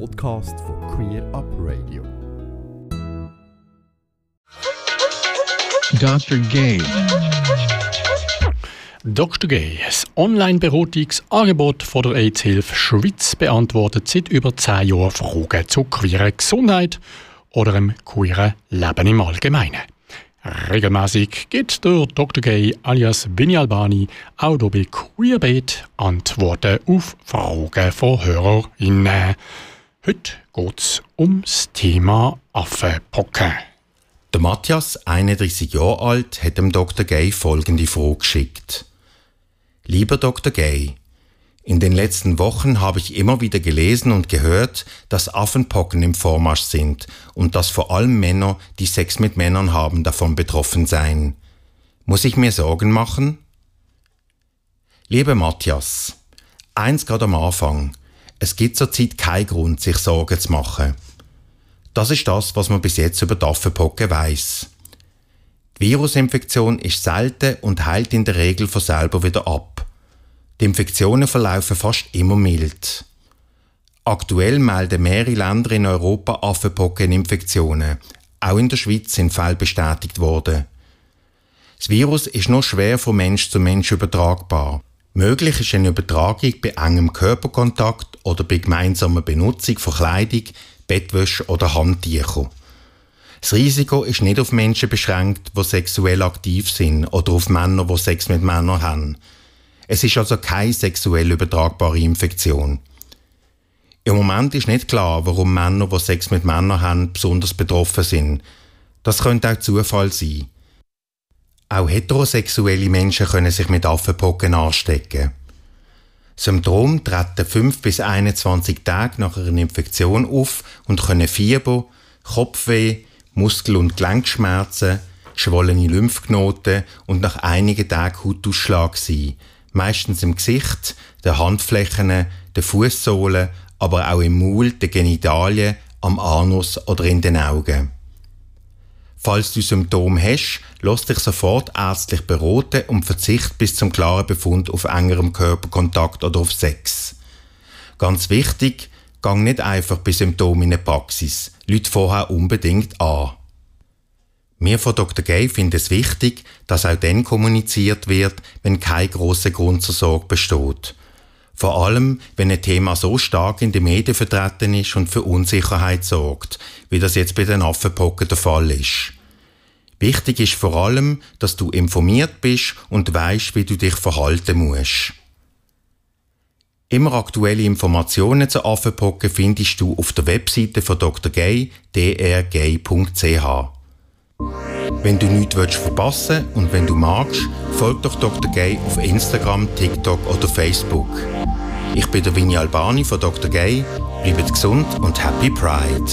Podcast von Queer Up Radio. Dr. Gay. Dr. Gay, das Online-Beratungsangebot von der AIDS-Hilfe Schweiz beantwortet seit über zehn Jahren Fragen zur queeren Gesundheit oder dem queeren Leben im Allgemeinen. Regelmäßig gibt der Dr. Gay alias Vinny Albani auch bei Queerbait Antworten auf Fragen von HörerInnen. Heute geht es ums Thema Affenpocken. Der Matthias, 31 Jahre alt, hat dem Dr. Gay folgende Frage geschickt. Lieber Dr. Gay, in den letzten Wochen habe ich immer wieder gelesen und gehört, dass Affenpocken im Vormarsch sind und dass vor allem Männer, die Sex mit Männern haben, davon betroffen seien. Muss ich mir Sorgen machen? Lieber Matthias, eins gerade am Anfang. Es gibt zurzeit keinen Grund, sich Sorgen zu machen. Das ist das, was man bis jetzt über die Affenpocken weiss. Die Virusinfektion ist selten und heilt in der Regel von selber wieder ab. Die Infektionen verlaufen fast immer mild. Aktuell melden mehrere Länder in Europa Affenpockeninfektionen. Auch in der Schweiz sind Fälle bestätigt worden. Das Virus ist nur schwer von Mensch zu Mensch übertragbar. Möglich ist eine Übertragung bei engem Körperkontakt oder bei gemeinsamer Benutzung von Kleidung, Bettwäsche oder Handtüchern. Das Risiko ist nicht auf Menschen beschränkt, die sexuell aktiv sind oder auf Männer, die Sex mit Männern haben. Es ist also keine sexuell übertragbare Infektion. Im Moment ist nicht klar, warum Männer, die Sex mit Männern haben, besonders betroffen sind. Das könnte auch Zufall sein. Auch heterosexuelle Menschen können sich mit Affenpocken anstecken. Symptome treten 5 bis 21 Tage nach einer Infektion auf und können Fieber, Kopfweh, Muskel- und Gelenkschmerzen, geschwollene Lymphknoten und nach einigen Tagen Hautausschlag sein, meistens im Gesicht, den Handflächen, den Fußsohlen, aber auch im Maul, den Genitalien, am Anus oder in den Augen. Falls du Symptome hast, lass dich sofort ärztlich beraten und verzicht bis zum klaren Befund auf engerem Körperkontakt oder auf Sex. Ganz wichtig, gang nicht einfach bei Symptomen in die Praxis. Leute vorher unbedingt an. Wir von Dr. Gay finden es wichtig, dass auch dann kommuniziert wird, wenn kein grosser Grund zur Sorge besteht. Vor allem, wenn ein Thema so stark in den Medien vertreten ist und für Unsicherheit sorgt, wie das jetzt bei den Affenpocken der Fall ist. Wichtig ist vor allem, dass du informiert bist und weißt, wie du dich verhalten musst. Immer aktuelle Informationen zu Affenpocken findest du auf der Webseite von Dr. Gay, drgay.ch. Wenn du nichts willst verpassen und wenn du magst, folg doch Dr. Gay auf Instagram, TikTok oder Facebook. Ich bin der Vinny Albani von Dr. Gay. Bleibt gesund und Happy Pride.